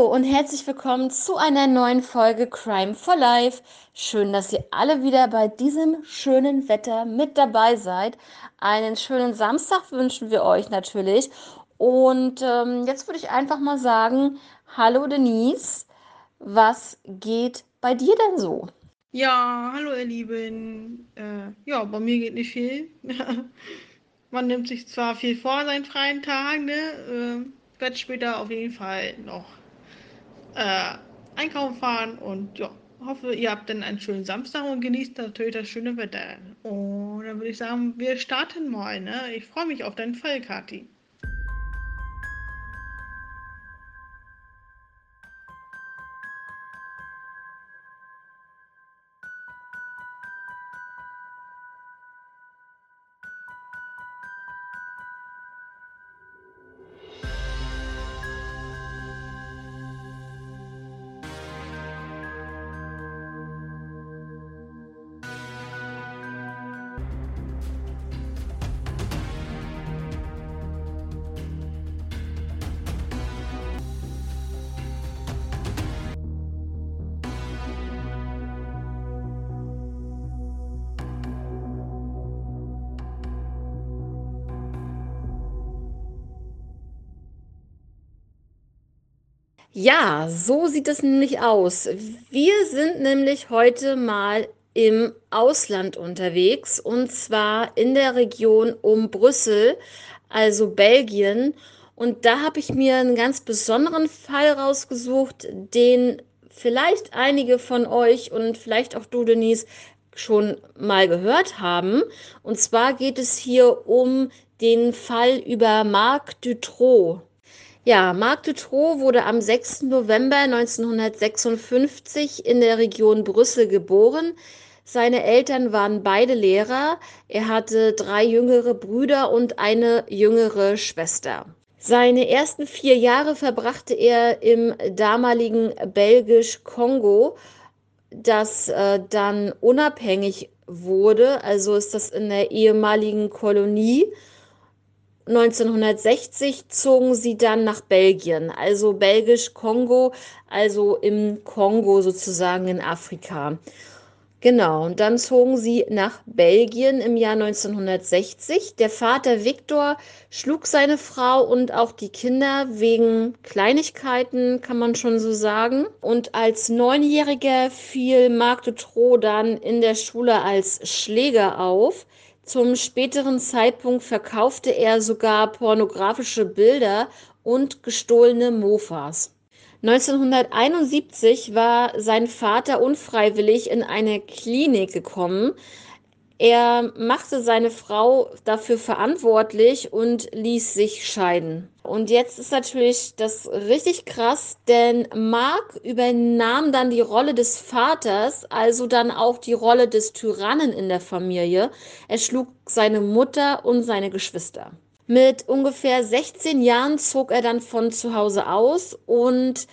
Und herzlich willkommen zu einer neuen Folge Crime for Life. Schön, dass ihr alle wieder bei diesem schönen Wetter mit dabei seid. Einen schönen Samstag wünschen wir euch natürlich. Und ähm, jetzt würde ich einfach mal sagen, hallo Denise, was geht bei dir denn so? Ja, hallo ihr Lieben. Äh, ja, bei mir geht nicht viel. Man nimmt sich zwar viel vor seinen freien Tagen, ne? Äh, werde später auf jeden Fall noch äh, einkaufen fahren und ja, hoffe, ihr habt dann einen schönen Samstag und genießt natürlich das schöne Wetter. Und dann würde ich sagen, wir starten mal, ne? Ich freue mich auf deinen Fall, Kathi. Ja, so sieht es nämlich aus. Wir sind nämlich heute mal im Ausland unterwegs und zwar in der Region um Brüssel, also Belgien. Und da habe ich mir einen ganz besonderen Fall rausgesucht, den vielleicht einige von euch und vielleicht auch du, Denise, schon mal gehört haben. Und zwar geht es hier um den Fall über Marc Dutroux. Ja, Marc Dutroux wurde am 6. November 1956 in der Region Brüssel geboren. Seine Eltern waren beide Lehrer. Er hatte drei jüngere Brüder und eine jüngere Schwester. Seine ersten vier Jahre verbrachte er im damaligen Belgisch-Kongo, das äh, dann unabhängig wurde. Also ist das in der ehemaligen Kolonie 1960 zogen sie dann nach Belgien, also belgisch-Kongo, also im Kongo sozusagen in Afrika. Genau, und dann zogen sie nach Belgien im Jahr 1960. Der Vater Viktor schlug seine Frau und auch die Kinder wegen Kleinigkeiten, kann man schon so sagen. Und als Neunjähriger fiel Marc Dutroux dann in der Schule als Schläger auf. Zum späteren Zeitpunkt verkaufte er sogar pornografische Bilder und gestohlene Mofas. 1971 war sein Vater unfreiwillig in eine Klinik gekommen, er machte seine Frau dafür verantwortlich und ließ sich scheiden. Und jetzt ist natürlich das richtig krass, denn Mark übernahm dann die Rolle des Vaters, also dann auch die Rolle des Tyrannen in der Familie. Er schlug seine Mutter und seine Geschwister. Mit ungefähr 16 Jahren zog er dann von zu Hause aus und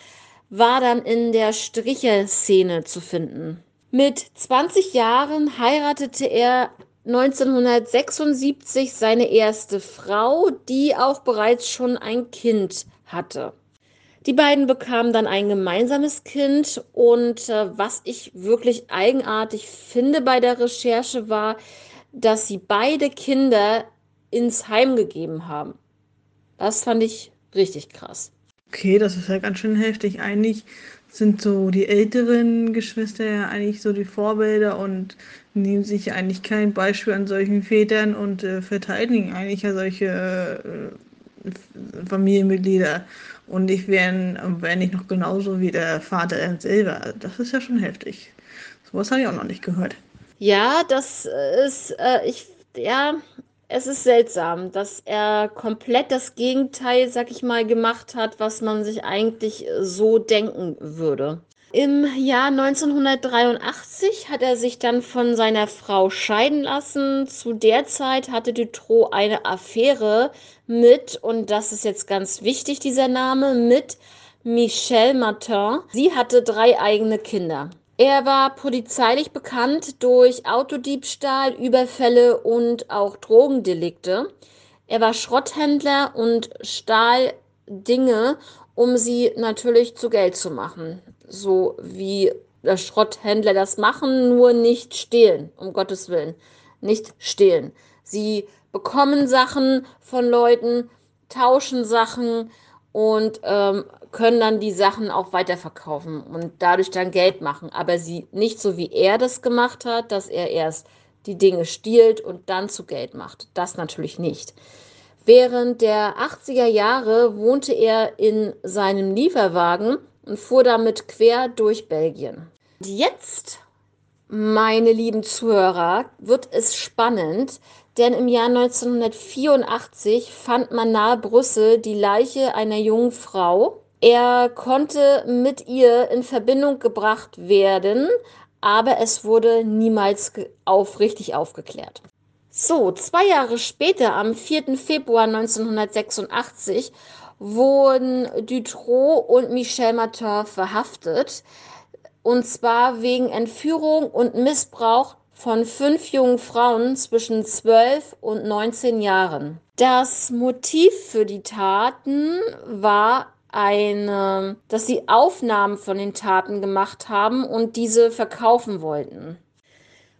war dann in der Stricherszene zu finden. Mit 20 Jahren heiratete er 1976 seine erste Frau, die auch bereits schon ein Kind hatte. Die beiden bekamen dann ein gemeinsames Kind und äh, was ich wirklich eigenartig finde bei der Recherche war, dass sie beide Kinder ins Heim gegeben haben. Das fand ich richtig krass. Okay, das ist ja ganz schön heftig. Eigentlich sind so die älteren Geschwister ja eigentlich so die Vorbilder und nehmen sich eigentlich kein Beispiel an solchen Vätern und äh, verteidigen eigentlich ja solche äh, Familienmitglieder und nicht werden, werden nicht noch genauso wie der Vater selber. Das ist ja schon heftig. Sowas habe ich auch noch nicht gehört. Ja, das ist, äh, ich, ja, es ist seltsam, dass er komplett das Gegenteil, sag ich mal, gemacht hat, was man sich eigentlich so denken würde. Im Jahr 1983 hat er sich dann von seiner Frau scheiden lassen. Zu der Zeit hatte Dutroux eine Affäre mit, und das ist jetzt ganz wichtig, dieser Name, mit Michelle Martin. Sie hatte drei eigene Kinder. Er war polizeilich bekannt durch Autodiebstahl, Überfälle und auch Drogendelikte. Er war Schrotthändler und stahl Dinge um sie natürlich zu Geld zu machen. So wie Schrotthändler das machen, nur nicht stehlen, um Gottes Willen. Nicht stehlen. Sie bekommen Sachen von Leuten, tauschen Sachen und ähm, können dann die Sachen auch weiterverkaufen und dadurch dann Geld machen. Aber sie nicht so, wie er das gemacht hat, dass er erst die Dinge stiehlt und dann zu Geld macht. Das natürlich nicht. Während der 80er Jahre wohnte er in seinem Lieferwagen und fuhr damit quer durch Belgien. Jetzt, meine lieben Zuhörer, wird es spannend, denn im Jahr 1984 fand man nahe Brüssel die Leiche einer jungen Frau. Er konnte mit ihr in Verbindung gebracht werden, aber es wurde niemals auf, richtig aufgeklärt. So, zwei Jahre später, am 4. Februar 1986, wurden Dutroux und Michel Martin verhaftet. Und zwar wegen Entführung und Missbrauch von fünf jungen Frauen zwischen 12 und 19 Jahren. Das Motiv für die Taten war eine, dass sie Aufnahmen von den Taten gemacht haben und diese verkaufen wollten.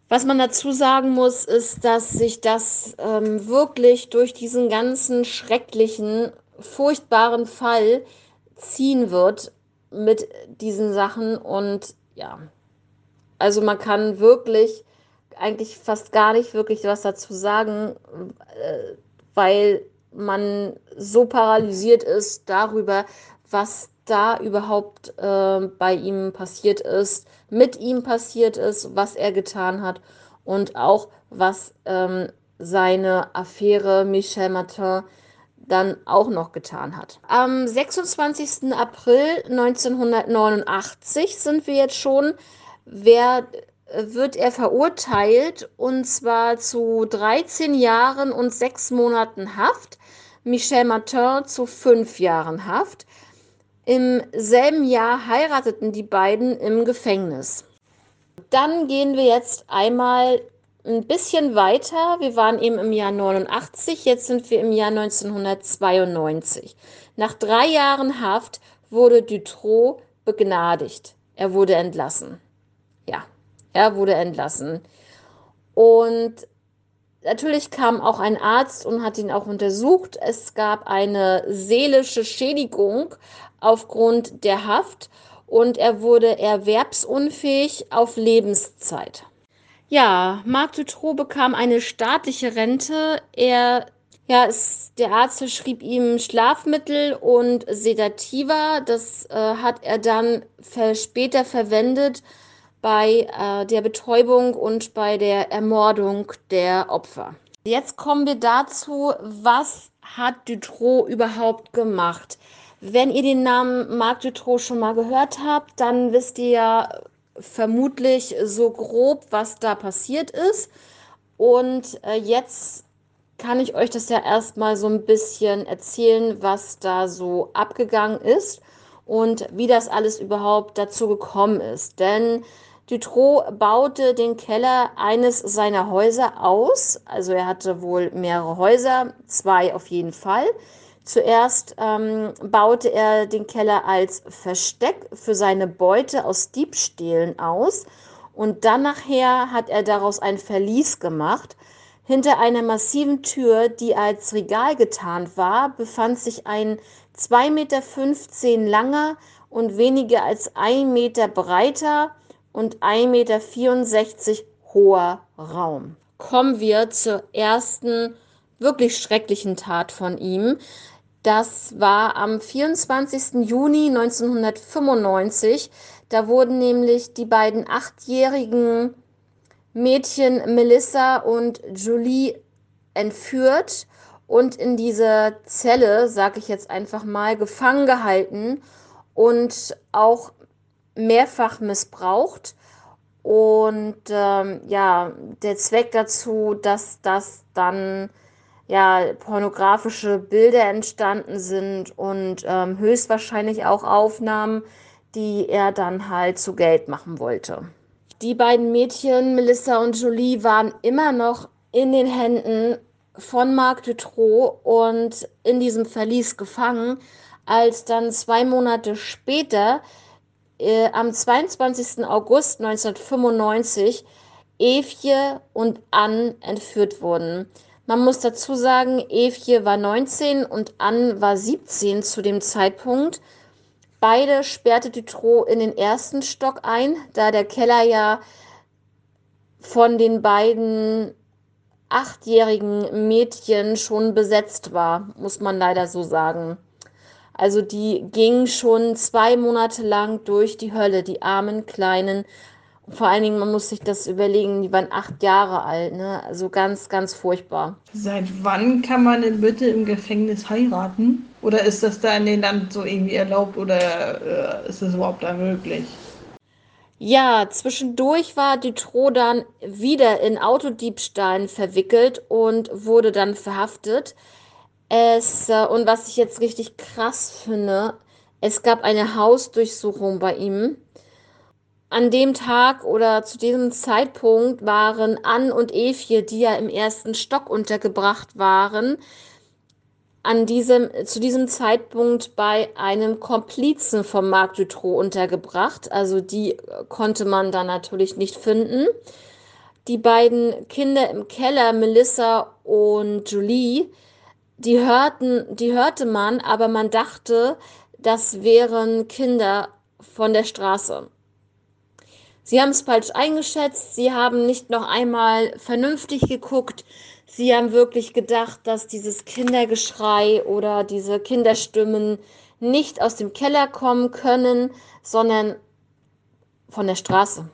Was man dazu sagen muss, ist, dass sich das ähm, wirklich durch diesen ganzen schrecklichen, furchtbaren Fall ziehen wird mit diesen Sachen und ja, also man kann wirklich eigentlich fast gar nicht wirklich was dazu sagen, äh, weil man so paralysiert ist darüber, was da überhaupt äh, bei ihm passiert ist, mit ihm passiert ist, was er getan hat und auch was ähm, seine Affäre Michel Martin dann auch noch getan hat. Am 26. April 1989 sind wir jetzt schon. Wer wird er verurteilt und zwar zu 13 Jahren und 6 Monaten Haft, Michel Martin zu 5 Jahren Haft. Im selben Jahr heirateten die beiden im Gefängnis. Dann gehen wir jetzt einmal ein bisschen weiter. Wir waren eben im Jahr 89, jetzt sind wir im Jahr 1992. Nach drei Jahren Haft wurde Dutroux begnadigt. Er wurde entlassen. Er wurde entlassen. Und natürlich kam auch ein Arzt und hat ihn auch untersucht. Es gab eine seelische Schädigung aufgrund der Haft und er wurde erwerbsunfähig auf Lebenszeit. Ja, Marc Dutroux bekam eine staatliche Rente. Er, ja, es, der Arzt schrieb ihm Schlafmittel und Sedativa. Das äh, hat er dann später verwendet, bei äh, der Betäubung und bei der Ermordung der Opfer. Jetzt kommen wir dazu, was hat Dutroux überhaupt gemacht? Wenn ihr den Namen Marc Dutroux schon mal gehört habt, dann wisst ihr ja vermutlich so grob, was da passiert ist. Und äh, jetzt kann ich euch das ja erstmal so ein bisschen erzählen, was da so abgegangen ist und wie das alles überhaupt dazu gekommen ist. Denn Dutroux baute den Keller eines seiner Häuser aus. Also er hatte wohl mehrere Häuser, zwei auf jeden Fall. Zuerst ähm, baute er den Keller als Versteck für seine Beute aus Diebstählen aus und dann nachher hat er daraus ein Verlies gemacht. Hinter einer massiven Tür, die als Regal getarnt war, befand sich ein 2,15 Meter langer und weniger als ein Meter breiter und 1,64 Meter hoher Raum. Kommen wir zur ersten wirklich schrecklichen Tat von ihm. Das war am 24. Juni 1995. Da wurden nämlich die beiden achtjährigen Mädchen Melissa und Julie entführt und in dieser Zelle, sage ich jetzt einfach mal, gefangen gehalten und auch mehrfach missbraucht. Und ähm, ja, der Zweck dazu, dass das dann ja pornografische Bilder entstanden sind und ähm, höchstwahrscheinlich auch Aufnahmen, die er dann halt zu Geld machen wollte. Die beiden Mädchen, Melissa und Julie, waren immer noch in den Händen von Marc Dutroux und in diesem Verlies gefangen. als dann zwei Monate später, äh, am 22. August 1995, Evje und Ann entführt wurden. Man muss dazu sagen, Evje war 19 und Ann war 17 zu dem Zeitpunkt. Beide sperrte Dutroux in den ersten Stock ein, da der Keller ja von den beiden achtjährigen Mädchen schon besetzt war, muss man leider so sagen. Also die gingen schon zwei Monate lang durch die Hölle, die armen Kleinen. Vor allen Dingen, man muss sich das überlegen, die waren acht Jahre alt, ne? Also ganz, ganz furchtbar. Seit wann kann man denn bitte im Gefängnis heiraten? Oder ist das da in dem Land so irgendwie erlaubt oder äh, ist das überhaupt da möglich? Ja, zwischendurch war Dutroux dann wieder in Autodiebstahlen verwickelt und wurde dann verhaftet. Es, äh, und was ich jetzt richtig krass finde, es gab eine Hausdurchsuchung bei ihm. An dem Tag oder zu diesem Zeitpunkt waren Ann und Evie, die ja im ersten Stock untergebracht waren, an diesem, zu diesem Zeitpunkt bei einem Komplizen von Marc Dutroux untergebracht. Also die konnte man dann natürlich nicht finden. Die beiden Kinder im Keller, Melissa und Julie, die hörten, die hörte man, aber man dachte, das wären Kinder von der Straße. Sie haben es falsch eingeschätzt, sie haben nicht noch einmal vernünftig geguckt, Sie haben wirklich gedacht, dass dieses Kindergeschrei oder diese Kinderstimmen nicht aus dem Keller kommen können, sondern von der Straße.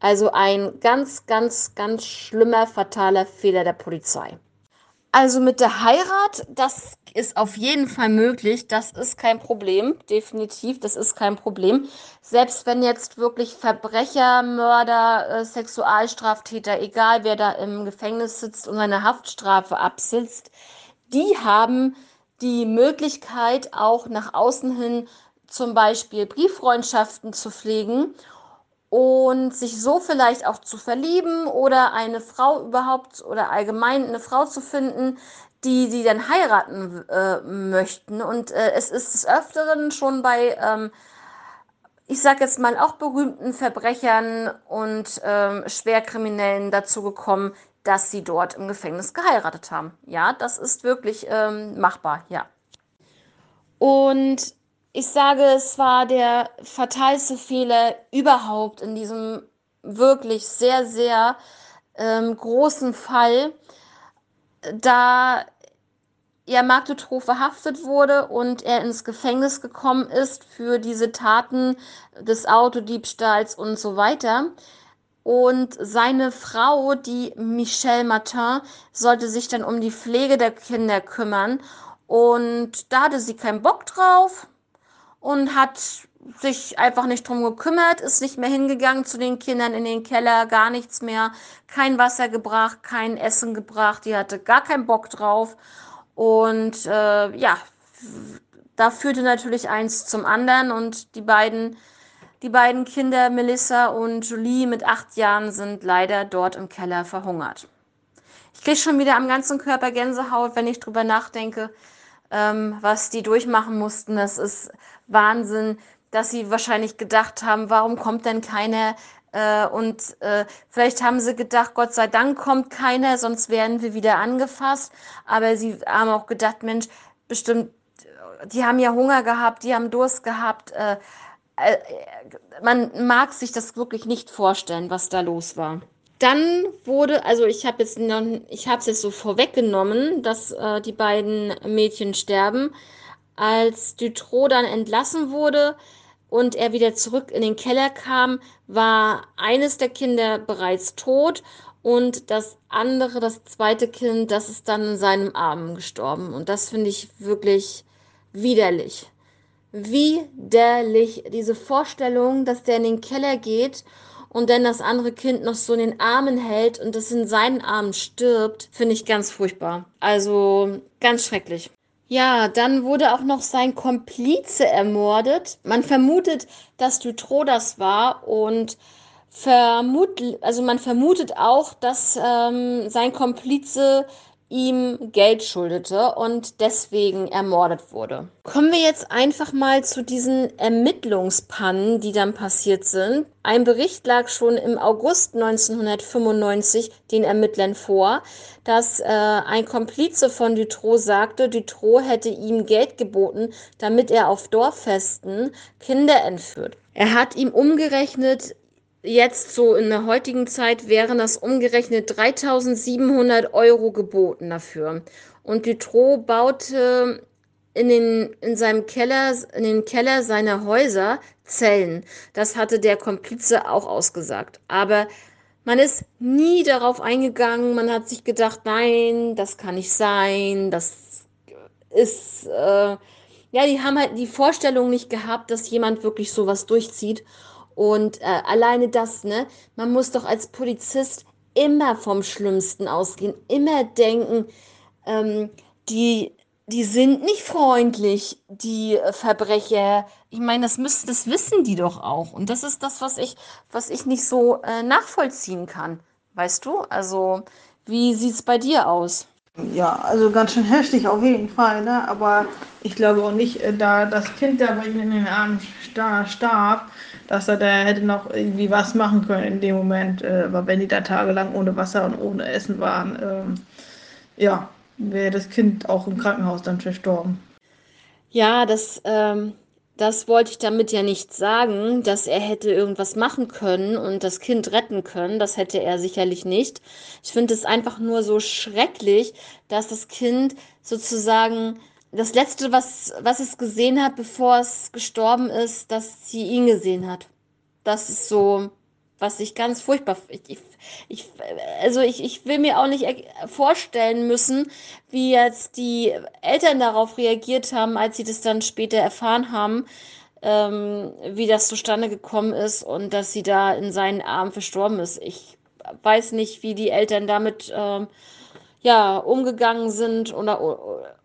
Also ein ganz, ganz, ganz schlimmer, fataler Fehler der Polizei. Also mit der Heirat, das ist auf jeden Fall möglich. Das ist kein Problem. Definitiv, das ist kein Problem. Selbst wenn jetzt wirklich Verbrecher, Mörder, äh, Sexualstraftäter, egal wer da im Gefängnis sitzt und seine Haftstrafe absitzt, die haben die Möglichkeit, auch nach außen hin zum Beispiel Brieffreundschaften zu pflegen und sich so vielleicht auch zu verlieben oder eine Frau überhaupt oder allgemein eine Frau zu finden, die sie dann heiraten äh, möchten. Und äh, es ist des Öfteren schon bei, ähm, ich sage jetzt mal, auch berühmten Verbrechern und ähm, Schwerkriminellen dazu gekommen, dass sie dort im Gefängnis geheiratet haben. Ja, das ist wirklich ähm, machbar, ja. Und ich sage, es war der fatalste Fehler überhaupt in diesem wirklich sehr, sehr ähm, großen Fall, da ja Marc Dutroux verhaftet wurde und er ins Gefängnis gekommen ist für diese Taten des Autodiebstahls und so weiter. Und seine Frau, die Michelle Martin, sollte sich dann um die Pflege der Kinder kümmern. Und da hatte sie keinen Bock drauf und hat sich einfach nicht drum gekümmert, ist nicht mehr hingegangen zu den Kindern in den Keller, gar nichts mehr, kein Wasser gebracht, kein Essen gebracht, die hatte gar keinen Bock drauf. Und äh, ja, da führte natürlich eins zum anderen und die beiden, die beiden Kinder, Melissa und Julie mit acht Jahren, sind leider dort im Keller verhungert. Ich kriege schon wieder am ganzen Körper Gänsehaut, wenn ich drüber nachdenke, ähm, was die durchmachen mussten. Das ist Wahnsinn, dass sie wahrscheinlich gedacht haben, warum kommt denn keiner? Äh, und äh, vielleicht haben sie gedacht, Gott sei Dank kommt keiner, sonst werden wir wieder angefasst. Aber sie haben auch gedacht, Mensch, bestimmt, die haben ja Hunger gehabt, die haben Durst gehabt. Äh, äh man mag sich das wirklich nicht vorstellen, was da los war. Dann wurde, also ich habe jetzt ich habe es jetzt so vorweggenommen, dass äh, die beiden Mädchen sterben. Als Dutroux dann entlassen wurde und er wieder zurück in den Keller kam, war eines der Kinder bereits tot und das andere, das zweite Kind, das ist dann in seinem Arm gestorben. Und das finde ich wirklich widerlich. Widerlich, diese Vorstellung, dass der in den Keller geht und dann das andere Kind noch so in den Armen hält und das in seinen Armen stirbt, finde ich ganz furchtbar. Also ganz schrecklich. Ja, dann wurde auch noch sein Komplize ermordet. Man vermutet, dass Dutroux das war und vermut, also man vermutet auch, dass ähm, sein Komplize ihm Geld schuldete und deswegen ermordet wurde. Kommen wir jetzt einfach mal zu diesen Ermittlungspannen, die dann passiert sind. Ein Bericht lag schon im August 1995 den Ermittlern vor, dass äh, ein Komplize von Dutroux sagte, Dutroux hätte ihm Geld geboten, damit er auf Dorffesten Kinder entführt. Er hat ihm umgerechnet jetzt so in der heutigen Zeit wären das umgerechnet 3700 Euro geboten dafür. Und Dutroux baute in, den, in seinem Keller, in den Keller seiner Häuser Zellen. Das hatte der Komplize auch ausgesagt. Aber man ist nie darauf eingegangen. Man hat sich gedacht, nein, das kann nicht sein. Das ist, äh, ja, die haben halt die Vorstellung nicht gehabt, dass jemand wirklich sowas durchzieht. Und äh, alleine das, ne? Man muss doch als Polizist immer vom Schlimmsten ausgehen, immer denken, ähm, die, die sind nicht freundlich, die Verbrecher. Ich meine, das müssen, das wissen die doch auch. Und das ist das, was ich, was ich nicht so äh, nachvollziehen kann. Weißt du? Also, wie sieht es bei dir aus? Ja, also ganz schön heftig auf jeden Fall, ne? Aber ich glaube auch nicht, äh, da das Kind da bei ihm in den Armen starb, dass er da hätte noch irgendwie was machen können in dem Moment, äh, weil wenn die da tagelang ohne Wasser und ohne Essen waren, ähm, ja, wäre das Kind auch im Krankenhaus dann verstorben. Ja, das, ähm, das wollte ich damit ja nicht sagen, dass er hätte irgendwas machen können und das Kind retten können. Das hätte er sicherlich nicht. Ich finde es einfach nur so schrecklich, dass das Kind sozusagen das letzte, was, was es gesehen hat, bevor es gestorben ist, dass sie ihn gesehen hat. Das ist so, was ich ganz furchtbar. Ich, ich, also ich, ich will mir auch nicht vorstellen müssen, wie jetzt die Eltern darauf reagiert haben, als sie das dann später erfahren haben, ähm, wie das zustande gekommen ist und dass sie da in seinen Armen verstorben ist. Ich weiß nicht, wie die Eltern damit ähm, ja, umgegangen sind oder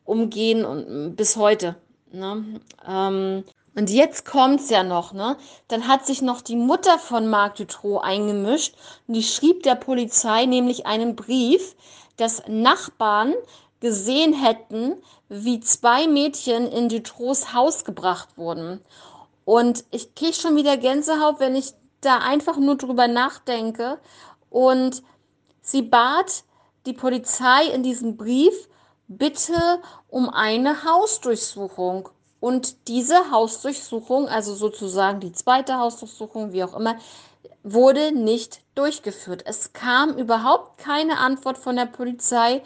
umgehen und bis heute. Ne? Ähm, und jetzt kommt's ja noch, ne? Dann hat sich noch die Mutter von Marc Dutroux eingemischt und die schrieb der Polizei nämlich einen Brief, dass Nachbarn gesehen hätten, wie zwei Mädchen in Dutroux Haus gebracht wurden. Und ich kriege schon wieder Gänsehaut, wenn ich da einfach nur drüber nachdenke. Und sie bat die Polizei in diesem Brief, bitte um eine Hausdurchsuchung. Und diese Hausdurchsuchung, also sozusagen die zweite Hausdurchsuchung, wie auch immer, wurde nicht durchgeführt. Es kam überhaupt keine Antwort von der Polizei.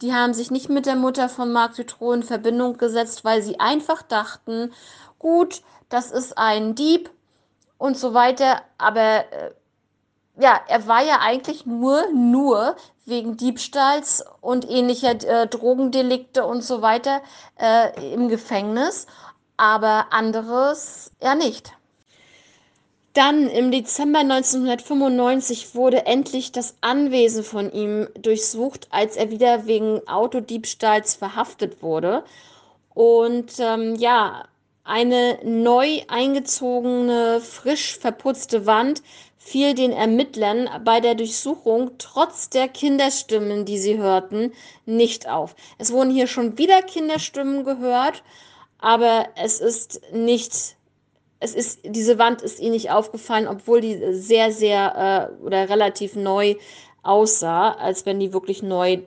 Die haben sich nicht mit der Mutter von Marc Dutroux in Verbindung gesetzt, weil sie einfach dachten, gut, das ist ein Dieb und so weiter. Aber äh, ja, er war ja eigentlich nur, nur wegen Diebstahls und ähnlicher äh, Drogendelikte und so weiter äh, im Gefängnis, aber anderes ja nicht. Dann im Dezember 1995 wurde endlich das Anwesen von ihm durchsucht, als er wieder wegen Autodiebstahls verhaftet wurde. Und ähm, ja, eine neu eingezogene, frisch verputzte Wand fiel den Ermittlern bei der Durchsuchung trotz der Kinderstimmen, die sie hörten, nicht auf. Es wurden hier schon wieder Kinderstimmen gehört, aber es ist nicht, es ist, diese Wand ist ihnen nicht aufgefallen, obwohl die sehr, sehr äh, oder relativ neu aussah, als wenn die wirklich neu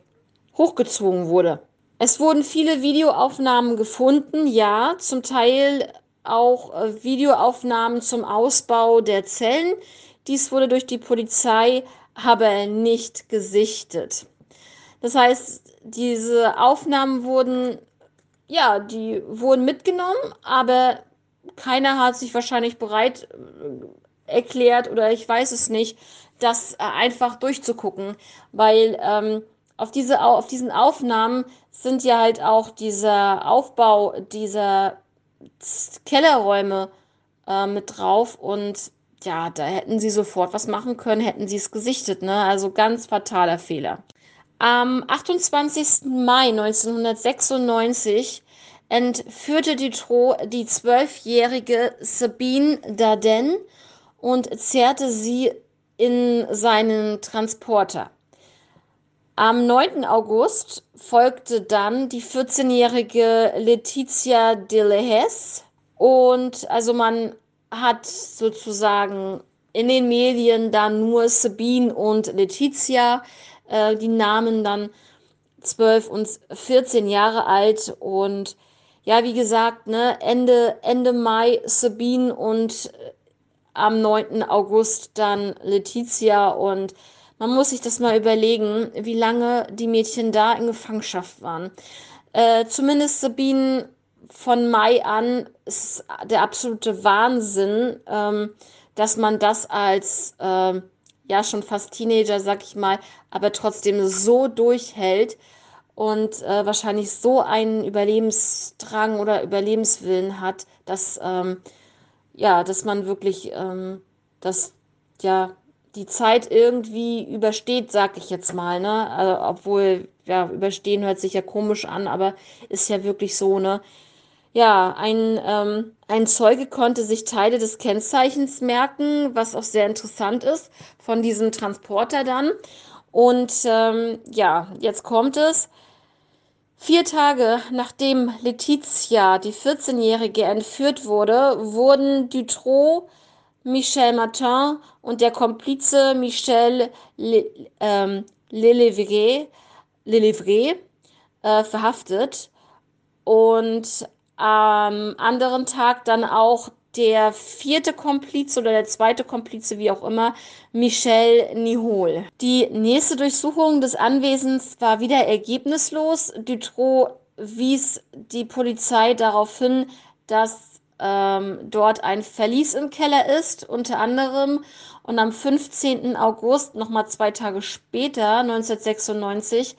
hochgezogen wurde. Es wurden viele Videoaufnahmen gefunden, ja, zum Teil auch äh, Videoaufnahmen zum Ausbau der Zellen. Dies wurde durch die Polizei aber nicht gesichtet. Das heißt, diese Aufnahmen wurden, ja, die wurden mitgenommen, aber keiner hat sich wahrscheinlich bereit äh, erklärt oder ich weiß es nicht, das äh, einfach durchzugucken, weil ähm, auf, diese, auf diesen Aufnahmen sind ja halt auch dieser Aufbau dieser Kellerräume äh, mit drauf und ja, da hätten sie sofort was machen können, hätten sie es gesichtet, ne? Also ganz fataler Fehler. Am 28. Mai 1996 entführte Dutroux die zwölfjährige Sabine Darden und zerrte sie in seinen Transporter. Am 9. August folgte dann die 14-jährige Letizia Delehes. Und also man hat sozusagen in den Medien dann nur Sabine und Letizia, äh, die Namen dann 12 und 14 Jahre alt. Und ja, wie gesagt, ne, Ende, Ende Mai Sabine und äh, am 9. August dann Letizia. Und man muss sich das mal überlegen, wie lange die Mädchen da in Gefangenschaft waren. Äh, zumindest Sabine von Mai an ist der absolute Wahnsinn, ähm, dass man das als äh, ja schon fast Teenager, sag ich mal, aber trotzdem so durchhält und äh, wahrscheinlich so einen Überlebensdrang oder Überlebenswillen hat, dass ähm, ja, dass man wirklich ähm, das ja die Zeit irgendwie übersteht, sag ich jetzt mal, ne? Also, obwohl ja überstehen hört sich ja komisch an, aber ist ja wirklich so, ne? Ja, ein, ähm, ein Zeuge konnte sich Teile des Kennzeichens merken, was auch sehr interessant ist, von diesem Transporter dann. Und ähm, ja, jetzt kommt es. Vier Tage nachdem Letizia, die 14-Jährige, entführt wurde, wurden Dutroux, Michel Martin und der Komplize Michel Le, ähm, Lelevre, Lelevre äh, verhaftet. Und am anderen Tag dann auch der vierte Komplize oder der zweite Komplize, wie auch immer, Michel Nihol. Die nächste Durchsuchung des Anwesens war wieder ergebnislos. Dutroux wies die Polizei darauf hin, dass ähm, dort ein Verlies im Keller ist, unter anderem. Und am 15. August, nochmal zwei Tage später, 1996,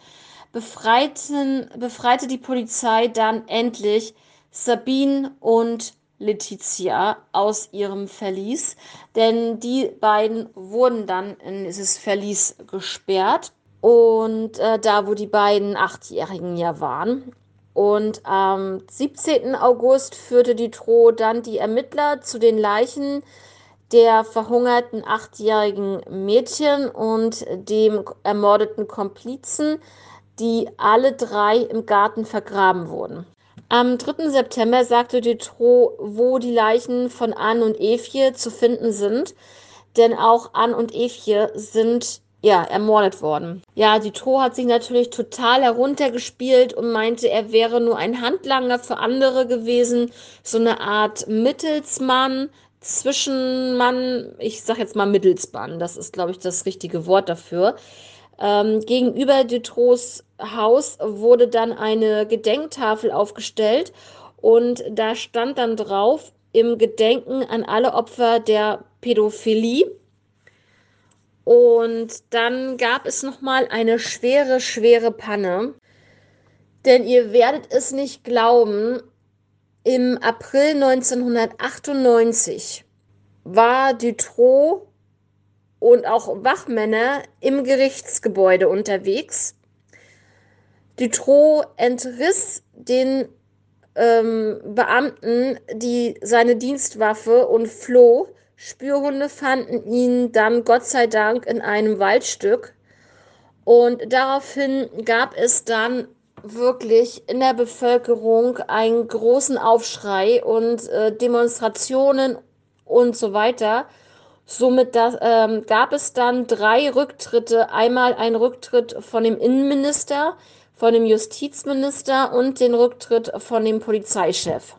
befreiten, befreite die Polizei dann endlich Sabine und Letizia aus ihrem Verlies, denn die beiden wurden dann in dieses Verlies gesperrt und äh, da, wo die beiden Achtjährigen ja waren. Und am 17. August führte die Tro dann die Ermittler zu den Leichen der verhungerten achtjährigen Mädchen und dem ermordeten Komplizen, die alle drei im Garten vergraben wurden. Am 3. September sagte Dutroux, wo die Leichen von Anne und Evie zu finden sind, denn auch Anne und Evie sind ja, ermordet worden. Ja, Dutroux hat sich natürlich total heruntergespielt und meinte, er wäre nur ein Handlanger für andere gewesen, so eine Art Mittelsmann, Zwischenmann, ich sag jetzt mal Mittelsmann, das ist, glaube ich, das richtige Wort dafür. Ähm, gegenüber Dutroux Haus wurde dann eine Gedenktafel aufgestellt und da stand dann drauf im Gedenken an alle Opfer der Pädophilie. Und dann gab es noch mal eine schwere, schwere Panne. Denn ihr werdet es nicht glauben, im April 1998 war Dutroux und auch Wachmänner im Gerichtsgebäude unterwegs Dutroux entriss den ähm, Beamten die, seine Dienstwaffe und floh. Spürhunde fanden ihn dann Gott sei Dank in einem Waldstück. Und daraufhin gab es dann wirklich in der Bevölkerung einen großen Aufschrei und äh, Demonstrationen und so weiter. Somit das, ähm, gab es dann drei Rücktritte. Einmal ein Rücktritt von dem Innenminister, von dem Justizminister und den Rücktritt von dem Polizeichef.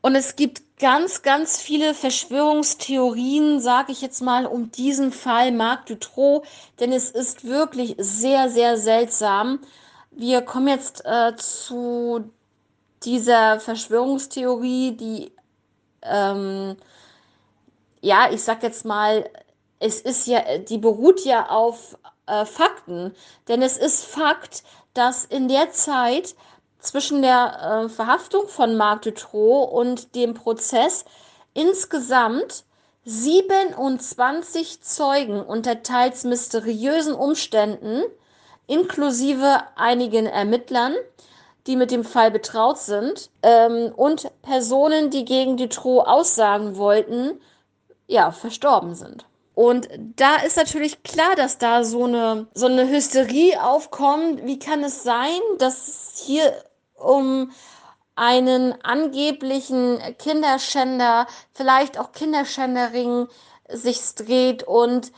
Und es gibt ganz, ganz viele Verschwörungstheorien, sage ich jetzt mal, um diesen Fall Marc Dutroux, denn es ist wirklich sehr, sehr seltsam. Wir kommen jetzt äh, zu dieser Verschwörungstheorie, die, ähm, ja, ich sag jetzt mal, es ist ja, die beruht ja auf äh, Fakten, denn es ist Fakt, dass in der Zeit zwischen der äh, Verhaftung von Marc Dutroux und dem Prozess insgesamt 27 Zeugen unter teils mysteriösen Umständen, inklusive einigen Ermittlern, die mit dem Fall betraut sind, ähm, und Personen, die gegen Dutroux aussagen wollten, ja, verstorben sind. Und da ist natürlich klar, dass da so eine, so eine Hysterie aufkommt. Wie kann es sein, dass hier um einen angeblichen Kinderschänder, vielleicht auch Kinderschänderring sich dreht und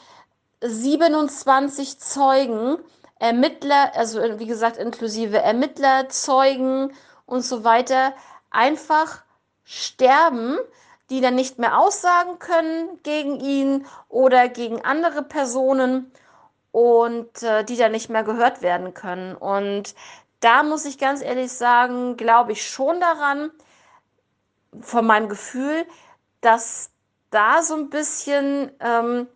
27 Zeugen, Ermittler, also wie gesagt inklusive Ermittler, Zeugen und so weiter, einfach sterben, die dann nicht mehr aussagen können gegen ihn oder gegen andere Personen und äh, die dann nicht mehr gehört werden können. Und da muss ich ganz ehrlich sagen, glaube ich schon daran, von meinem Gefühl, dass da so ein bisschen, ähm,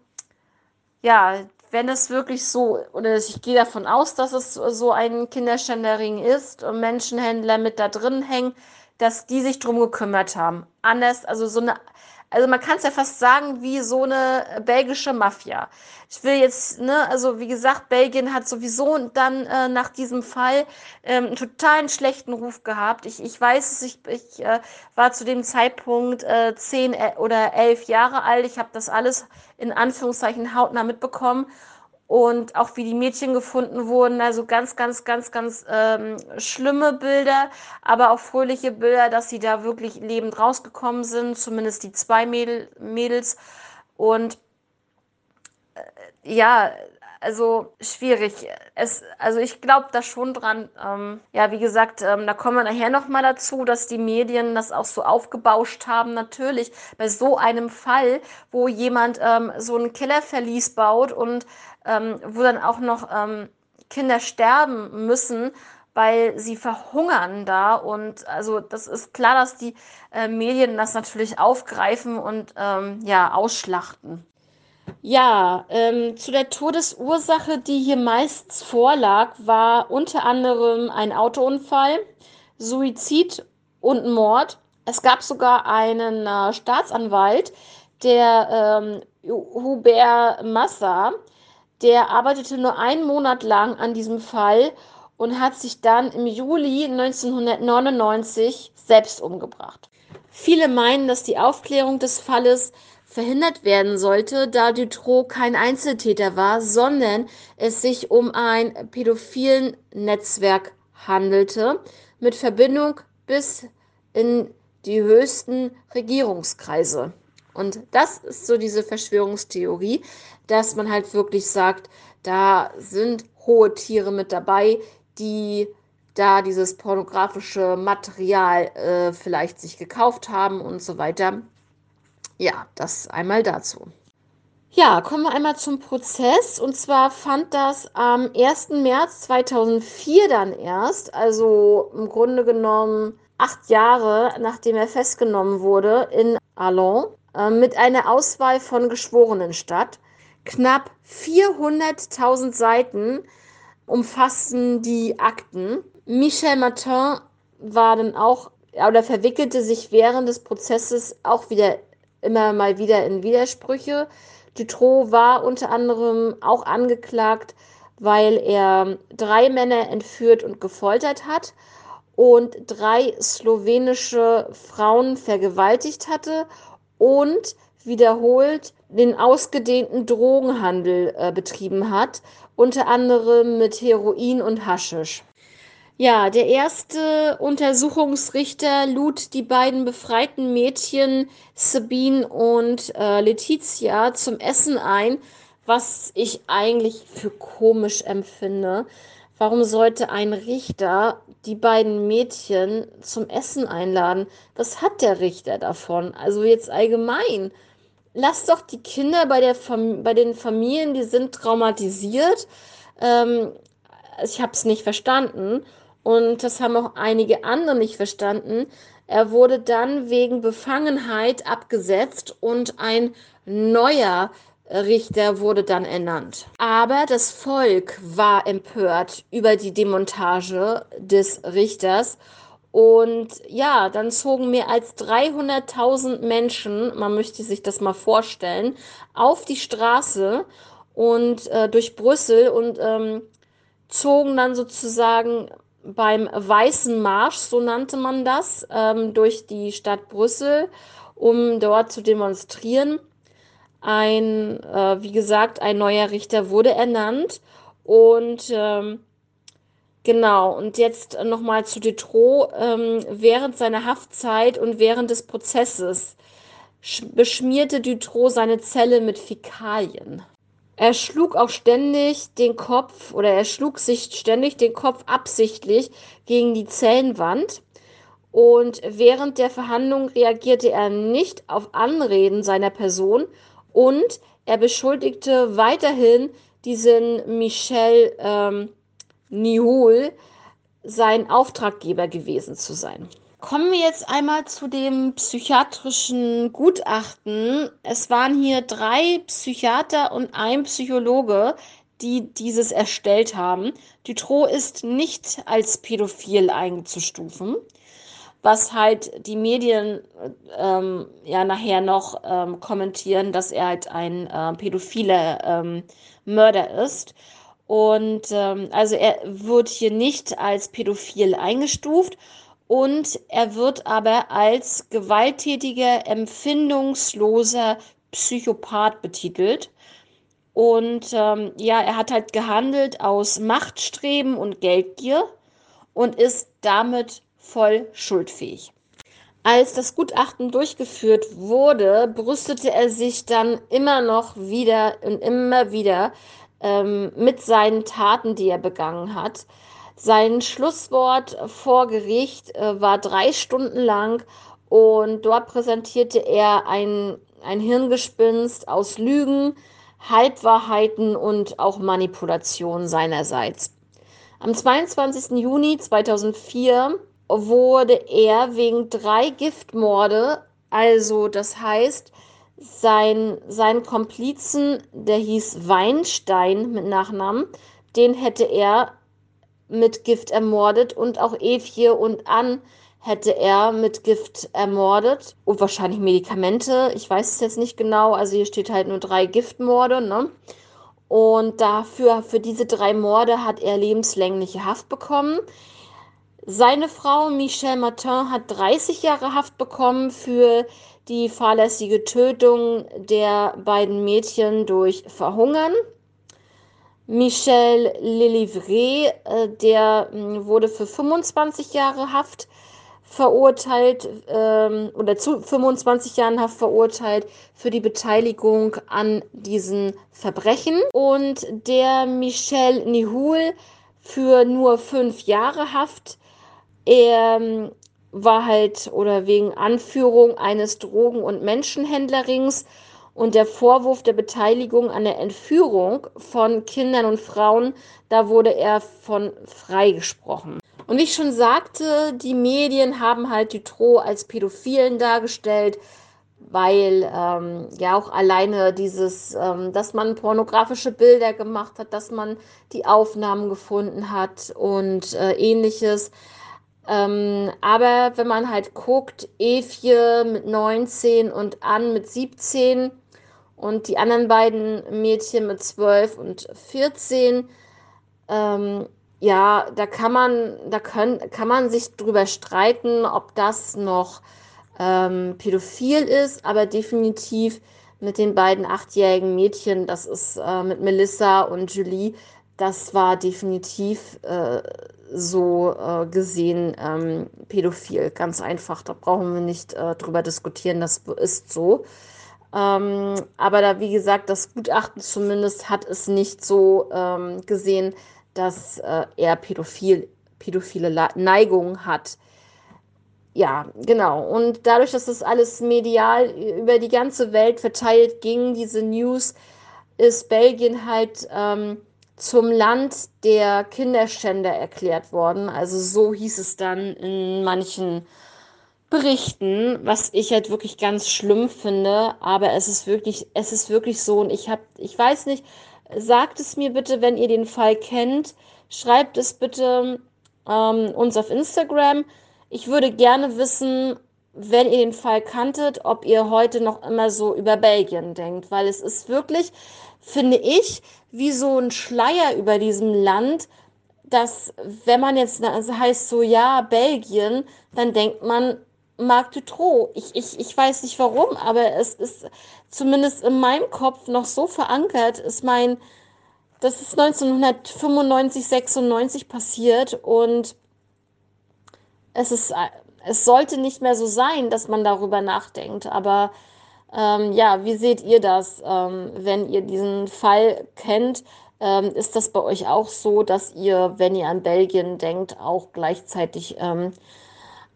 ja, wenn es wirklich so, oder ich gehe davon aus, dass es so ein Kinderschänderring ist und Menschenhändler mit da drin hängen, dass die sich drum gekümmert haben. Anders, also so eine also man kann es ja fast sagen wie so eine belgische Mafia. Ich will jetzt, ne, also wie gesagt, Belgien hat sowieso dann äh, nach diesem Fall ähm, einen totalen schlechten Ruf gehabt. Ich, ich weiß es, ich, ich äh, war zu dem Zeitpunkt äh, zehn äh, oder elf Jahre alt. Ich habe das alles in Anführungszeichen hautnah mitbekommen und auch wie die Mädchen gefunden wurden. Also ganz, ganz, ganz, ganz ähm, schlimme Bilder, aber auch fröhliche Bilder, dass sie da wirklich lebend rausgekommen sind, zumindest die zwei Mädel, Mädels. Und äh, ja, also schwierig. Es, also ich glaube da schon dran. Ähm, ja, wie gesagt, ähm, da kommen wir nachher nochmal dazu, dass die Medien das auch so aufgebauscht haben. Natürlich bei so einem Fall, wo jemand ähm, so ein Kellerverlies baut und ähm, wo dann auch noch ähm, Kinder sterben müssen, weil sie verhungern da. Und also das ist klar, dass die äh, Medien das natürlich aufgreifen und ähm, ja ausschlachten. Ja, ähm, zu der Todesursache, die hier meist vorlag, war unter anderem ein Autounfall, Suizid und Mord. Es gab sogar einen äh, Staatsanwalt, der ähm, Hubert Massa, der arbeitete nur einen Monat lang an diesem Fall und hat sich dann im Juli 1999 selbst umgebracht. Viele meinen, dass die Aufklärung des Falles verhindert werden sollte, da Dutroux kein Einzeltäter war, sondern es sich um ein pädophilen Netzwerk handelte, mit Verbindung bis in die höchsten Regierungskreise. Und das ist so diese Verschwörungstheorie, dass man halt wirklich sagt, da sind hohe Tiere mit dabei, die da dieses pornografische Material äh, vielleicht sich gekauft haben und so weiter. Ja, das einmal dazu. Ja, kommen wir einmal zum Prozess. Und zwar fand das am 1. März 2004 dann erst, also im Grunde genommen acht Jahre nachdem er festgenommen wurde, in Allons äh, mit einer Auswahl von Geschworenen statt. Knapp 400.000 Seiten umfassen die Akten. Michel Martin war dann auch oder verwickelte sich während des Prozesses auch wieder immer mal wieder in Widersprüche. Dutroux war unter anderem auch angeklagt, weil er drei Männer entführt und gefoltert hat und drei slowenische Frauen vergewaltigt hatte und wiederholt den ausgedehnten Drogenhandel äh, betrieben hat, unter anderem mit Heroin und Haschisch. Ja, der erste Untersuchungsrichter lud die beiden befreiten Mädchen Sabine und äh, Letizia zum Essen ein, was ich eigentlich für komisch empfinde. Warum sollte ein Richter die beiden Mädchen zum Essen einladen? Was hat der Richter davon? Also jetzt allgemein. Lass doch die Kinder bei, der bei den Familien, die sind traumatisiert. Ähm, ich habe es nicht verstanden. Und das haben auch einige andere nicht verstanden. Er wurde dann wegen Befangenheit abgesetzt und ein neuer Richter wurde dann ernannt. Aber das Volk war empört über die Demontage des Richters. Und ja, dann zogen mehr als 300.000 Menschen, man möchte sich das mal vorstellen, auf die Straße und äh, durch Brüssel und ähm, zogen dann sozusagen beim Weißen Marsch, so nannte man das, ähm, durch die Stadt Brüssel, um dort zu demonstrieren. Ein, äh, wie gesagt, ein neuer Richter wurde ernannt und ähm, genau, und jetzt nochmal zu Detro. Ähm, während seiner Haftzeit und während des Prozesses beschmierte Dutro seine Zelle mit Fäkalien. Er schlug auch ständig den Kopf oder er schlug sich ständig den Kopf absichtlich gegen die Zellenwand. Und während der Verhandlung reagierte er nicht auf Anreden seiner Person und er beschuldigte weiterhin diesen Michel ähm, Nihol, sein Auftraggeber gewesen zu sein. Kommen wir jetzt einmal zu dem psychiatrischen Gutachten. Es waren hier drei Psychiater und ein Psychologe, die dieses erstellt haben. Dutroux ist nicht als pädophil einzustufen, was halt die Medien ähm, ja nachher noch ähm, kommentieren, dass er halt ein äh, pädophiler ähm, Mörder ist. Und ähm, also er wird hier nicht als pädophil eingestuft und er wird aber als gewalttätiger, empfindungsloser Psychopath betitelt. Und ähm, ja, er hat halt gehandelt aus Machtstreben und Geldgier und ist damit voll schuldfähig. Als das Gutachten durchgeführt wurde, brüstete er sich dann immer noch wieder und immer wieder ähm, mit seinen Taten, die er begangen hat. Sein Schlusswort vor Gericht äh, war drei Stunden lang und dort präsentierte er ein, ein Hirngespinst aus Lügen, Halbwahrheiten und auch Manipulation seinerseits. Am 22. Juni 2004 wurde er wegen drei Giftmorde, also das heißt, sein, sein Komplizen, der hieß Weinstein mit Nachnamen, den hätte er mit Gift ermordet und auch Evje und Ann hätte er mit Gift ermordet und wahrscheinlich Medikamente. Ich weiß es jetzt nicht genau. Also hier steht halt nur drei Giftmorde, ne? Und dafür, für diese drei Morde hat er lebenslängliche Haft bekommen. Seine Frau Michelle Martin hat 30 Jahre Haft bekommen für die fahrlässige Tötung der beiden Mädchen durch Verhungern. Michel Lelivre, äh, der hm, wurde für 25 Jahre Haft verurteilt ähm, oder zu 25 Jahren Haft verurteilt für die Beteiligung an diesen Verbrechen. Und der Michel Nihul für nur fünf Jahre Haft. Er ähm, war halt oder wegen Anführung eines Drogen- und Menschenhändlerrings und der Vorwurf der Beteiligung an der Entführung von Kindern und Frauen, da wurde er von freigesprochen. Und wie ich schon sagte, die Medien haben halt Dutroux als Pädophilen dargestellt, weil ähm, ja auch alleine dieses, ähm, dass man pornografische Bilder gemacht hat, dass man die Aufnahmen gefunden hat und äh, ähnliches. Ähm, aber wenn man halt guckt, Evje mit 19 und Ann mit 17, und die anderen beiden Mädchen mit 12 und 14, ähm, ja, da kann man, da können, kann man sich drüber streiten, ob das noch ähm, pädophil ist, aber definitiv mit den beiden achtjährigen Mädchen, das ist äh, mit Melissa und Julie, das war definitiv äh, so äh, gesehen ähm, pädophil. Ganz einfach, da brauchen wir nicht äh, drüber diskutieren, das ist so. Ähm, aber da, wie gesagt, das Gutachten zumindest hat es nicht so ähm, gesehen, dass äh, er pädophil, pädophile Neigungen hat. Ja, genau. Und dadurch, dass das alles medial über die ganze Welt verteilt ging, diese News, ist Belgien halt ähm, zum Land der Kinderschänder erklärt worden. Also so hieß es dann in manchen berichten, was ich halt wirklich ganz schlimm finde, aber es ist wirklich, es ist wirklich so und ich habe, ich weiß nicht, sagt es mir bitte, wenn ihr den Fall kennt, schreibt es bitte ähm, uns auf Instagram. Ich würde gerne wissen, wenn ihr den Fall kanntet, ob ihr heute noch immer so über Belgien denkt, weil es ist wirklich, finde ich, wie so ein Schleier über diesem Land, dass wenn man jetzt also heißt so ja Belgien, dann denkt man Marc Dutroux. Ich, ich, ich weiß nicht warum, aber es ist zumindest in meinem Kopf noch so verankert. Ist mein, das ist 1995, 96 passiert und es ist, es sollte nicht mehr so sein, dass man darüber nachdenkt. Aber ähm, ja, wie seht ihr das, ähm, wenn ihr diesen Fall kennt? Ähm, ist das bei euch auch so, dass ihr, wenn ihr an Belgien denkt, auch gleichzeitig ähm,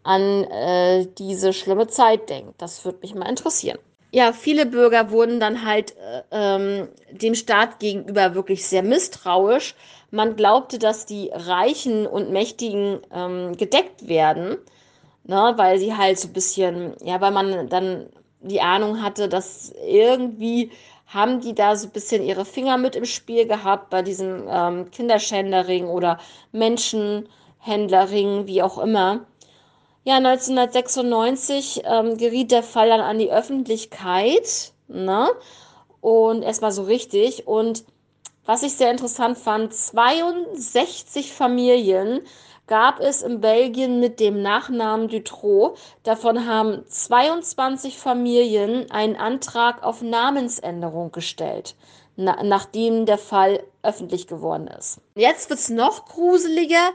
an äh, diese schlimme Zeit denkt. Das würde mich mal interessieren. Ja, viele Bürger wurden dann halt äh, ähm, dem Staat gegenüber wirklich sehr misstrauisch. Man glaubte, dass die Reichen und Mächtigen ähm, gedeckt werden, ne, weil sie halt so ein bisschen, ja, weil man dann die Ahnung hatte, dass irgendwie haben die da so ein bisschen ihre Finger mit im Spiel gehabt bei diesen ähm, Kinderschändering oder Menschenhändlerring, wie auch immer. Ja, 1996 ähm, geriet der Fall dann an die Öffentlichkeit, ne? Und erstmal so richtig. Und was ich sehr interessant fand, 62 Familien gab es in Belgien mit dem Nachnamen Dutroux. Davon haben 22 Familien einen Antrag auf Namensänderung gestellt, na, nachdem der Fall öffentlich geworden ist. Jetzt wird es noch gruseliger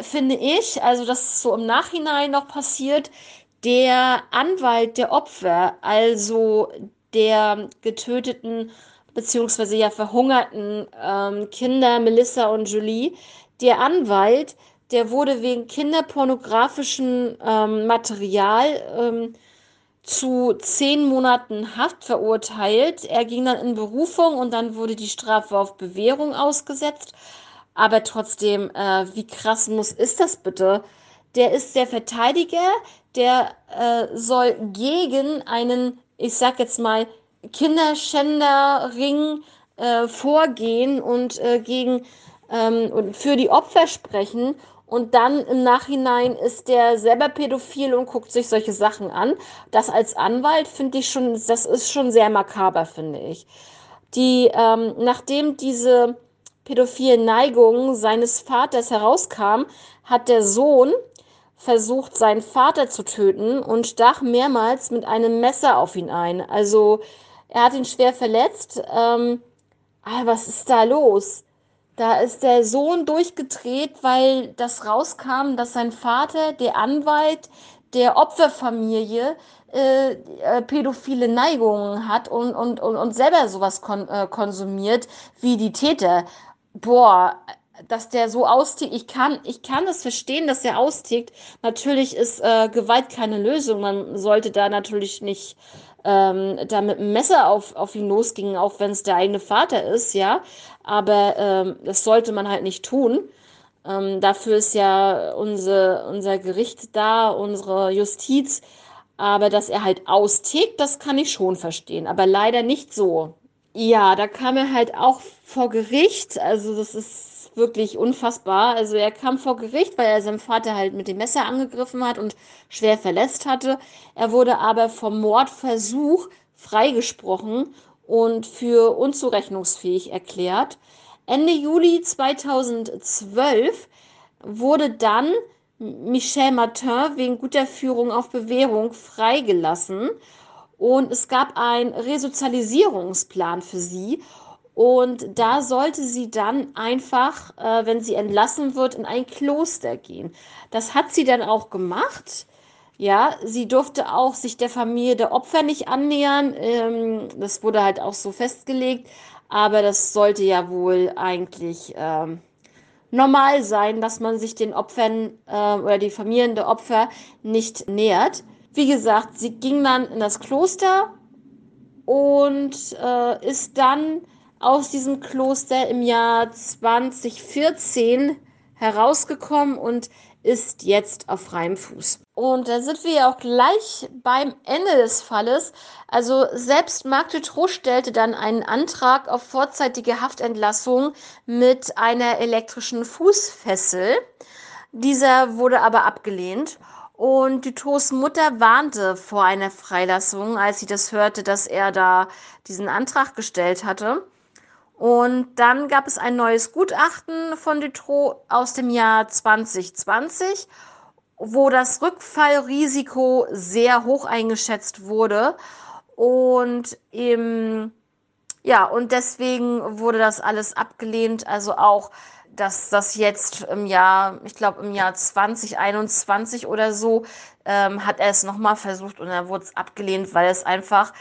finde ich, also das ist so im Nachhinein noch passiert, der Anwalt der Opfer, also der getöteten beziehungsweise ja verhungerten ähm, Kinder Melissa und Julie, der Anwalt, der wurde wegen kinderpornografischem ähm, Material ähm, zu zehn Monaten Haft verurteilt. Er ging dann in Berufung und dann wurde die Strafe auf Bewährung ausgesetzt. Aber trotzdem, äh, wie krass muss ist das bitte? Der ist der Verteidiger, der äh, soll gegen einen, ich sag jetzt mal, Kinderschänderring äh, vorgehen und äh, gegen ähm, und für die Opfer sprechen. Und dann im Nachhinein ist der selber pädophil und guckt sich solche Sachen an. Das als Anwalt finde ich schon, das ist schon sehr makaber, finde ich. Die, ähm, nachdem diese pädophilen Neigungen seines Vaters herauskam, hat der Sohn versucht, seinen Vater zu töten und stach mehrmals mit einem Messer auf ihn ein. Also er hat ihn schwer verletzt. Ähm, ah, was ist da los? Da ist der Sohn durchgedreht, weil das rauskam, dass sein Vater, der Anwalt der Opferfamilie, äh, äh, pädophile Neigungen hat und, und, und, und selber sowas kon äh, konsumiert wie die Täter boah, dass der so austickt. Ich kann, ich kann es verstehen, dass er austickt. Natürlich ist äh, Gewalt keine Lösung. Man sollte da natürlich nicht ähm, da mit einem Messer auf, auf ihn losgehen, auch wenn es der eigene Vater ist, ja. Aber ähm, das sollte man halt nicht tun. Ähm, dafür ist ja unser, unser Gericht da, unsere Justiz. Aber dass er halt austickt, das kann ich schon verstehen. Aber leider nicht so. Ja, da kam er halt auch vor Gericht. Also das ist wirklich unfassbar. Also er kam vor Gericht, weil er seinen Vater halt mit dem Messer angegriffen hat und schwer verletzt hatte. Er wurde aber vom Mordversuch freigesprochen und für unzurechnungsfähig erklärt. Ende Juli 2012 wurde dann Michel Martin wegen guter Führung auf Bewährung freigelassen und es gab einen Resozialisierungsplan für sie. Und da sollte sie dann einfach, äh, wenn sie entlassen wird, in ein Kloster gehen. Das hat sie dann auch gemacht. Ja, sie durfte auch sich der Familie der Opfer nicht annähern. Ähm, das wurde halt auch so festgelegt. Aber das sollte ja wohl eigentlich ähm, normal sein, dass man sich den Opfern äh, oder die Familien der Opfer nicht nähert. Wie gesagt, sie ging dann in das Kloster und äh, ist dann aus diesem Kloster im Jahr 2014 herausgekommen und ist jetzt auf freiem Fuß. Und da sind wir ja auch gleich beim Ende des Falles. Also selbst Marc Dutroux stellte dann einen Antrag auf vorzeitige Haftentlassung mit einer elektrischen Fußfessel. Dieser wurde aber abgelehnt. Und Dutos Mutter warnte vor einer Freilassung, als sie das hörte, dass er da diesen Antrag gestellt hatte. Und dann gab es ein neues Gutachten von Dutroux aus dem Jahr 2020. wo das Rückfallrisiko sehr hoch eingeschätzt wurde. Und im, ja, und deswegen wurde das alles abgelehnt. Also auch, dass das jetzt im Jahr, ich glaube im Jahr 2021 oder so, ähm, hat er es nochmal versucht und dann wurde es abgelehnt, weil es einfach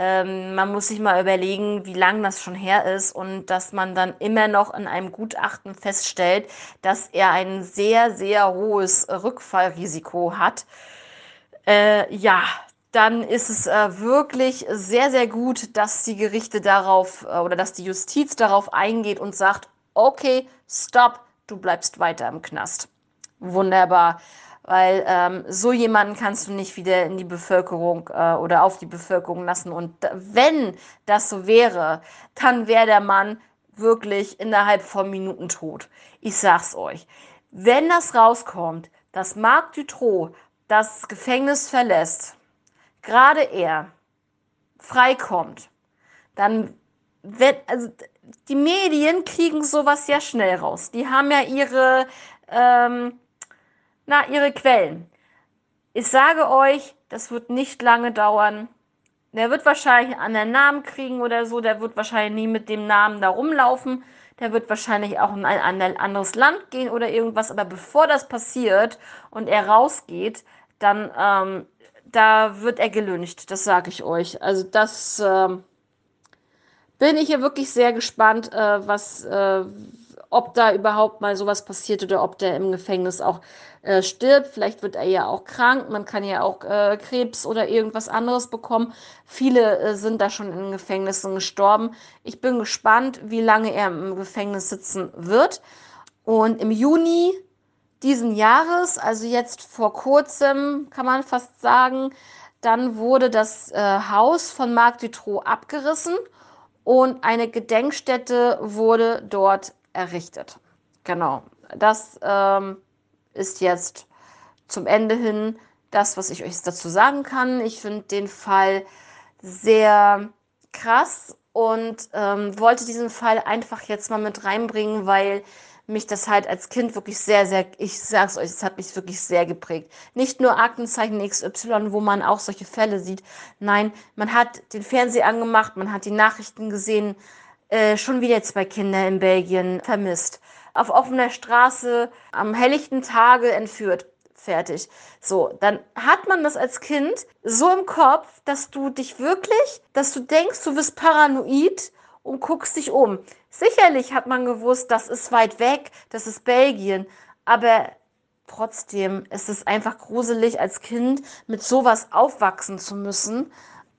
ähm, man muss sich mal überlegen, wie lange das schon her ist und dass man dann immer noch in einem Gutachten feststellt, dass er ein sehr, sehr hohes Rückfallrisiko hat. Äh, ja, dann ist es äh, wirklich sehr, sehr gut, dass die Gerichte darauf äh, oder dass die Justiz darauf eingeht und sagt, okay, stopp, du bleibst weiter im Knast. Wunderbar weil ähm, so jemanden kannst du nicht wieder in die Bevölkerung äh, oder auf die Bevölkerung lassen. Und wenn das so wäre, dann wäre der Mann wirklich innerhalb von Minuten tot. Ich sag's euch. Wenn das rauskommt, dass Marc Dutroux das Gefängnis verlässt, gerade er freikommt, dann wird, also die Medien kriegen sowas ja schnell raus. Die haben ja ihre ähm, na, ihre Quellen. Ich sage euch, das wird nicht lange dauern. Der wird wahrscheinlich einen anderen Namen kriegen oder so. Der wird wahrscheinlich nie mit dem Namen da rumlaufen. Der wird wahrscheinlich auch in ein anderes Land gehen oder irgendwas. Aber bevor das passiert und er rausgeht, dann ähm, da wird er gelüncht. Das sage ich euch. Also das ähm, bin ich hier wirklich sehr gespannt, äh, was, äh, ob da überhaupt mal sowas passiert oder ob der im Gefängnis auch äh, stirbt. Vielleicht wird er ja auch krank. Man kann ja auch äh, Krebs oder irgendwas anderes bekommen. Viele äh, sind da schon in Gefängnissen gestorben. Ich bin gespannt, wie lange er im Gefängnis sitzen wird. Und im Juni diesen Jahres, also jetzt vor kurzem, kann man fast sagen, dann wurde das äh, Haus von Marc Dutroux abgerissen und eine Gedenkstätte wurde dort errichtet. Genau. Das ähm, ist jetzt zum Ende hin das, was ich euch dazu sagen kann. Ich finde den Fall sehr krass und ähm, wollte diesen Fall einfach jetzt mal mit reinbringen, weil mich das halt als Kind wirklich sehr, sehr, ich sag's euch, es hat mich wirklich sehr geprägt. Nicht nur Aktenzeichen XY, wo man auch solche Fälle sieht. Nein, man hat den Fernseher angemacht, man hat die Nachrichten gesehen, äh, schon wieder zwei Kinder in Belgien vermisst auf offener Straße am helllichten Tage entführt. Fertig. So, dann hat man das als Kind so im Kopf, dass du dich wirklich, dass du denkst, du wirst paranoid und guckst dich um. Sicherlich hat man gewusst, das ist weit weg, das ist Belgien, aber trotzdem ist es einfach gruselig, als Kind mit sowas aufwachsen zu müssen.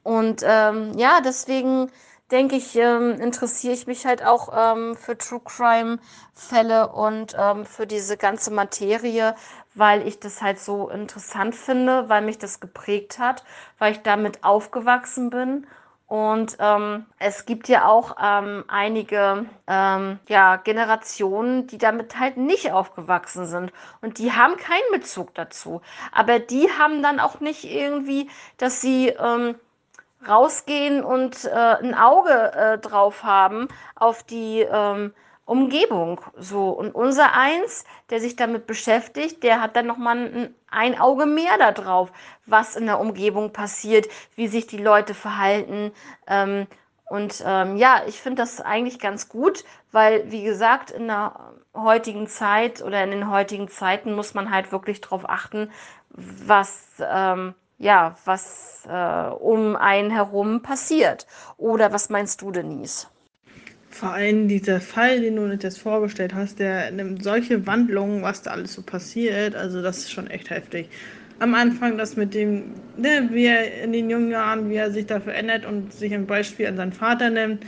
Und ähm, ja, deswegen denke ich, ähm, interessiere ich mich halt auch ähm, für True Crime Fälle und ähm, für diese ganze Materie, weil ich das halt so interessant finde, weil mich das geprägt hat, weil ich damit aufgewachsen bin. Und ähm, es gibt ja auch ähm, einige ähm, ja, Generationen, die damit halt nicht aufgewachsen sind. Und die haben keinen Bezug dazu. Aber die haben dann auch nicht irgendwie, dass sie ähm, rausgehen und äh, ein Auge äh, drauf haben auf die ähm, Umgebung. So und unser eins, der sich damit beschäftigt, der hat dann noch mal ein, ein Auge mehr da drauf, was in der Umgebung passiert, wie sich die Leute verhalten. Ähm, und ähm, ja, ich finde das eigentlich ganz gut, weil, wie gesagt, in der heutigen Zeit oder in den heutigen Zeiten muss man halt wirklich darauf achten, was ähm, ja, was äh, um einen herum passiert. Oder was meinst du, Denise? Vor allem dieser Fall, den du uns jetzt vorgestellt hast, der nimmt solche Wandlungen, was da alles so passiert. Also das ist schon echt heftig. Am Anfang das mit dem, ne, wie er in den jungen Jahren, wie er sich da verändert und sich ein Beispiel an seinen Vater nimmt.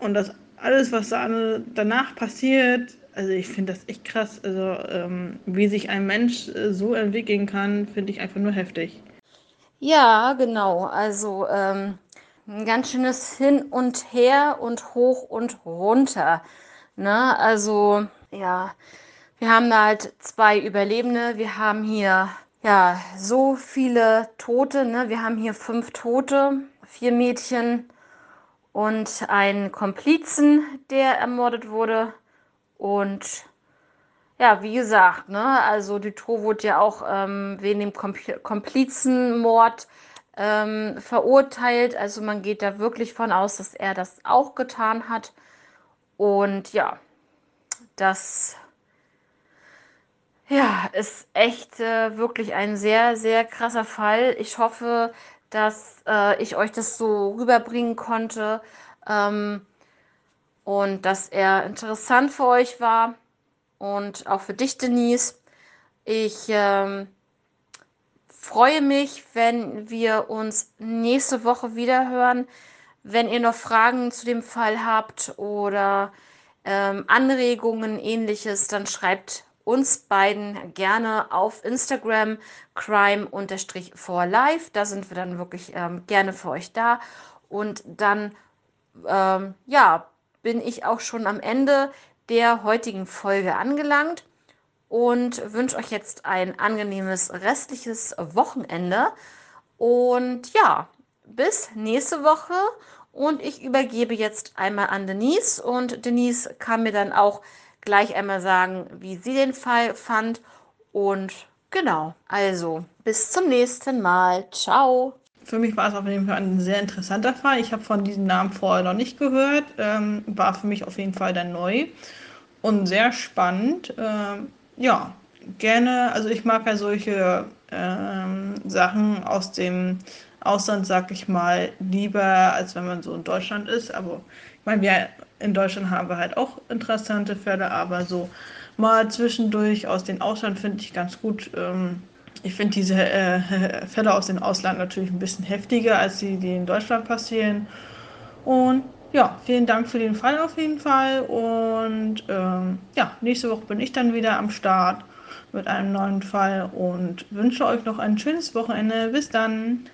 Und das alles, was da danach passiert, also ich finde das echt krass. Also ähm, wie sich ein Mensch äh, so entwickeln kann, finde ich einfach nur heftig. Ja, genau. Also ähm, ein ganz schönes Hin und Her und hoch und runter. Ne? Also ja, wir haben da halt zwei Überlebende. Wir haben hier ja so viele Tote. Ne? Wir haben hier fünf Tote, vier Mädchen und einen Komplizen, der ermordet wurde. Und ja, wie gesagt, ne, also Dutroux wurde ja auch ähm, wegen dem Komplizenmord ähm, verurteilt. Also man geht da wirklich von aus, dass er das auch getan hat. Und ja, das ja, ist echt äh, wirklich ein sehr, sehr krasser Fall. Ich hoffe, dass äh, ich euch das so rüberbringen konnte ähm, und dass er interessant für euch war und auch für dich, Denise. Ich ähm, freue mich, wenn wir uns nächste Woche wieder hören. Wenn ihr noch Fragen zu dem Fall habt oder ähm, Anregungen, ähnliches, dann schreibt uns beiden gerne auf Instagram crime-for-life. Da sind wir dann wirklich ähm, gerne für euch da. Und dann, ähm, ja, bin ich auch schon am Ende der heutigen Folge angelangt und wünsche euch jetzt ein angenehmes restliches Wochenende. Und ja, bis nächste Woche. Und ich übergebe jetzt einmal an Denise und Denise kann mir dann auch gleich einmal sagen, wie sie den Fall fand. Und genau, also bis zum nächsten Mal. Ciao. Für mich war es auf jeden Fall ein sehr interessanter Fall. Ich habe von diesem Namen vorher noch nicht gehört. Ähm, war für mich auf jeden Fall dann neu und sehr spannend. Ähm, ja, gerne. Also ich mag ja solche ähm, Sachen aus dem Ausland, sag ich mal, lieber, als wenn man so in Deutschland ist. Aber ich meine, wir in Deutschland haben wir halt auch interessante Fälle, aber so mal zwischendurch aus dem Ausland finde ich ganz gut. Ähm, ich finde diese äh, Fälle aus dem Ausland natürlich ein bisschen heftiger als die, die in Deutschland passieren. Und ja, vielen Dank für den Fall auf jeden Fall. Und ähm, ja, nächste Woche bin ich dann wieder am Start mit einem neuen Fall und wünsche euch noch ein schönes Wochenende. Bis dann.